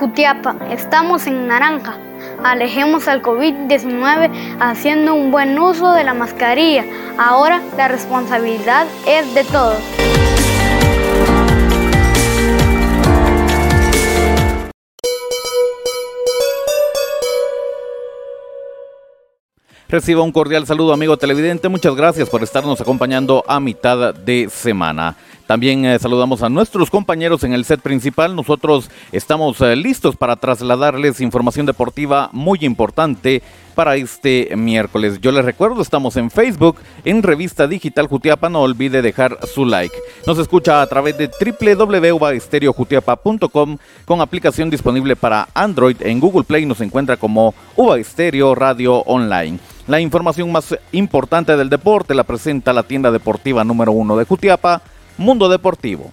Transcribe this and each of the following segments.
Jutiapa, estamos en naranja. Alejemos al COVID-19 haciendo un buen uso de la mascarilla. Ahora la responsabilidad es de todos. Reciba un cordial saludo, amigo televidente. Muchas gracias por estarnos acompañando a mitad de semana. También eh, saludamos a nuestros compañeros en el set principal. Nosotros estamos eh, listos para trasladarles información deportiva muy importante para este miércoles. Yo les recuerdo, estamos en Facebook, en Revista Digital Jutiapa. No olvide dejar su like. Nos escucha a través de www.uvaestereojutiapa.com con aplicación disponible para Android. En Google Play nos encuentra como Uva Estéreo Radio Online. La información más importante del deporte la presenta la tienda deportiva número uno de Jutiapa, Mundo Deportivo.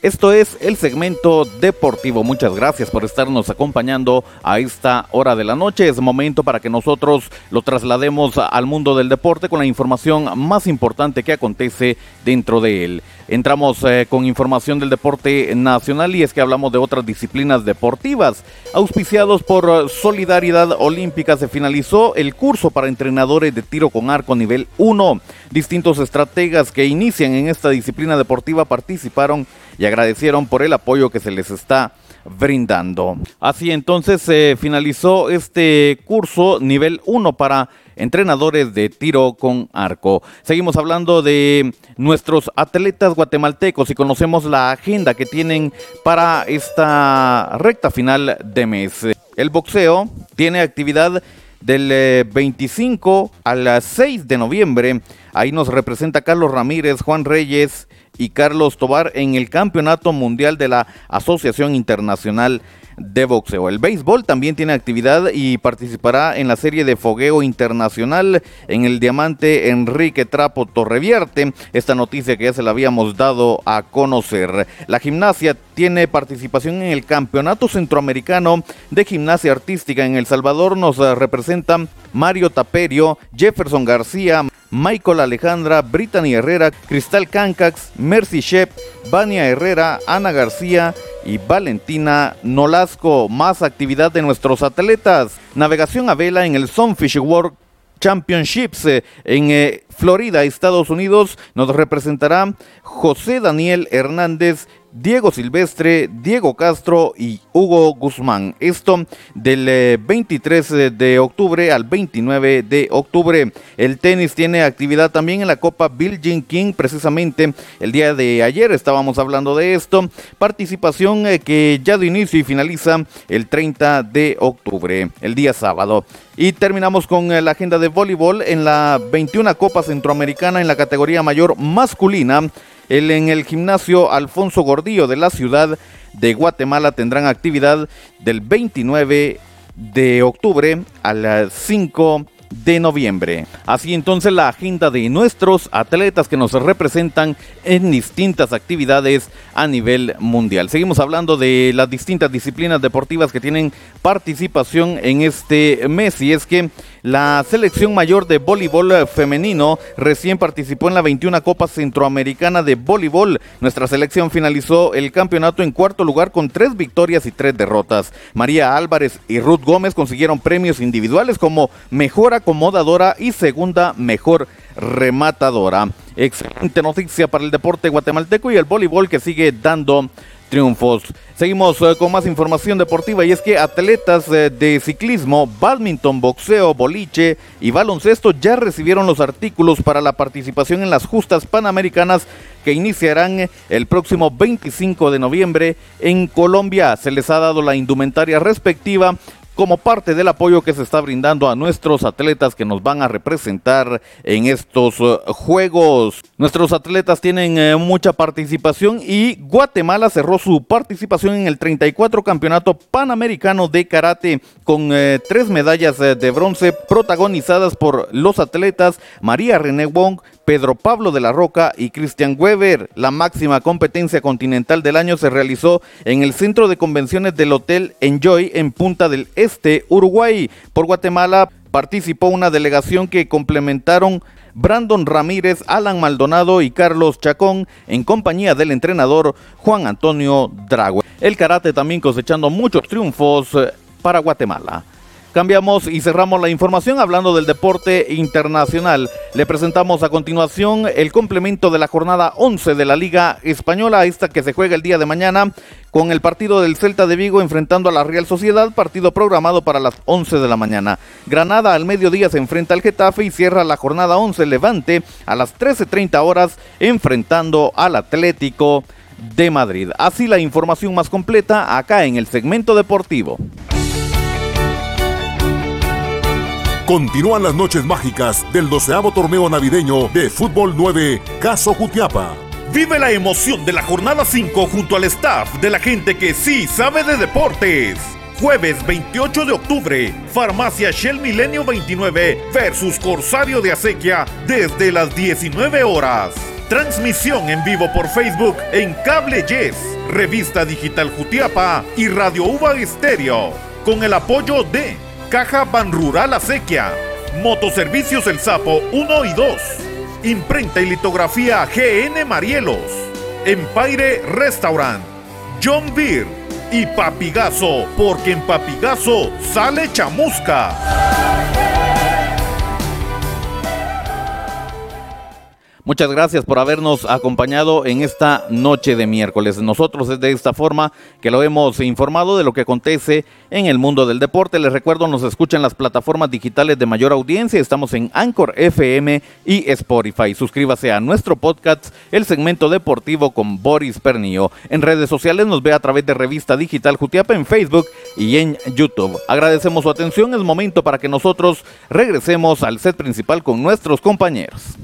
Esto es el segmento deportivo. Muchas gracias por estarnos acompañando a esta hora de la noche. Es momento para que nosotros lo traslademos al mundo del deporte con la información más importante que acontece dentro de él. Entramos eh, con información del deporte nacional y es que hablamos de otras disciplinas deportivas. Auspiciados por Solidaridad Olímpica se finalizó el curso para entrenadores de tiro con arco nivel 1. Distintos estrategas que inician en esta disciplina deportiva participaron y agradecieron por el apoyo que se les está brindando. Así entonces se finalizó este curso nivel 1 para entrenadores de tiro con arco. Seguimos hablando de nuestros atletas guatemaltecos y conocemos la agenda que tienen para esta recta final de mes. El boxeo tiene actividad del 25 eh, al 6 de noviembre. Ahí nos representa Carlos Ramírez, Juan Reyes y Carlos Tobar en el Campeonato Mundial de la Asociación Internacional de Boxeo. El béisbol también tiene actividad y participará en la serie de fogueo internacional en el Diamante Enrique Trapo Torrevierte. Esta noticia que ya se la habíamos dado a conocer. La gimnasia tiene participación en el Campeonato Centroamericano de Gimnasia Artística en El Salvador. Nos representan Mario Taperio, Jefferson García, Michael Alejandra, Brittany Herrera, Cristal Cancax, Mercy Shep, Vania Herrera, Ana García y Valentina Nolasco. Más actividad de nuestros atletas. Navegación a vela en el Sunfish World Championships eh, en eh, Florida, Estados Unidos. Nos representará José Daniel Hernández Diego Silvestre, Diego Castro y Hugo Guzmán. Esto del 23 eh, de octubre al 29 de octubre. El tenis tiene actividad también en la Copa Bill Jean King. Precisamente el día de ayer estábamos hablando de esto. Participación eh, que ya de inicio y finaliza el 30 de octubre, el día sábado. Y terminamos con eh, la agenda de voleibol en la 21 Copa Centroamericana en la categoría mayor masculina en el gimnasio Alfonso Gordillo de la ciudad de Guatemala tendrán actividad del 29 de octubre a las 5 de noviembre. Así entonces la agenda de nuestros atletas que nos representan en distintas actividades a nivel mundial. Seguimos hablando de las distintas disciplinas deportivas que tienen participación en este mes y es que la selección mayor de voleibol femenino recién participó en la 21 Copa Centroamericana de Voleibol. Nuestra selección finalizó el campeonato en cuarto lugar con tres victorias y tres derrotas. María Álvarez y Ruth Gómez consiguieron premios individuales como mejor acomodadora y segunda mejor rematadora. Excelente noticia para el deporte guatemalteco y el voleibol que sigue dando triunfos. Seguimos eh, con más información deportiva y es que atletas eh, de ciclismo, badminton, boxeo, boliche y baloncesto ya recibieron los artículos para la participación en las justas panamericanas que iniciarán el próximo 25 de noviembre en Colombia. Se les ha dado la indumentaria respectiva como parte del apoyo que se está brindando a nuestros atletas que nos van a representar en estos uh, Juegos. Nuestros atletas tienen eh, mucha participación y Guatemala cerró su participación en el 34 Campeonato Panamericano de Karate con eh, tres medallas eh, de bronce protagonizadas por los atletas María René Wong, Pedro Pablo de la Roca y Cristian Weber. La máxima competencia continental del año se realizó en el centro de convenciones del Hotel Enjoy en Punta del Este, Uruguay. Por Guatemala participó una delegación que complementaron Brandon Ramírez, Alan Maldonado y Carlos Chacón en compañía del entrenador Juan Antonio Dragüe. El karate también cosechando muchos triunfos eh, para Guatemala. Cambiamos y cerramos la información hablando del deporte internacional. Le presentamos a continuación el complemento de la jornada 11 de la Liga Española, esta que se juega el día de mañana con el partido del Celta de Vigo enfrentando a la Real Sociedad, partido programado para las 11 de la mañana. Granada al mediodía se enfrenta al Getafe y cierra la jornada 11 Levante a las 13.30 horas enfrentando al Atlético de Madrid. Así la información más completa acá en el segmento deportivo. Continúan las noches mágicas del doceavo torneo navideño de Fútbol 9 Caso Jutiapa. Vive la emoción de la jornada 5 junto al staff de la gente que sí sabe de deportes. Jueves 28 de octubre, Farmacia Shell Milenio 29 versus Corsario de Acequia desde las 19 horas. Transmisión en vivo por Facebook en Cable Yes, Revista Digital Jutiapa y Radio Uva Estéreo, con el apoyo de Caja Ban Rural Acequia, Motoservicios El Sapo 1 y 2, Imprenta y litografía GN Marielos, Empire Restaurant, John Beer y Papigazo, porque en Papigazo sale chamusca. Muchas gracias por habernos acompañado en esta noche de miércoles. Nosotros es de esta forma que lo hemos informado de lo que acontece en el mundo del deporte. Les recuerdo, nos escuchan las plataformas digitales de mayor audiencia. Estamos en Anchor FM y Spotify. Suscríbase a nuestro podcast, el segmento deportivo con Boris Pernillo. En redes sociales nos ve a través de Revista Digital Jutiapa en Facebook y en YouTube. Agradecemos su atención. Es momento para que nosotros regresemos al set principal con nuestros compañeros.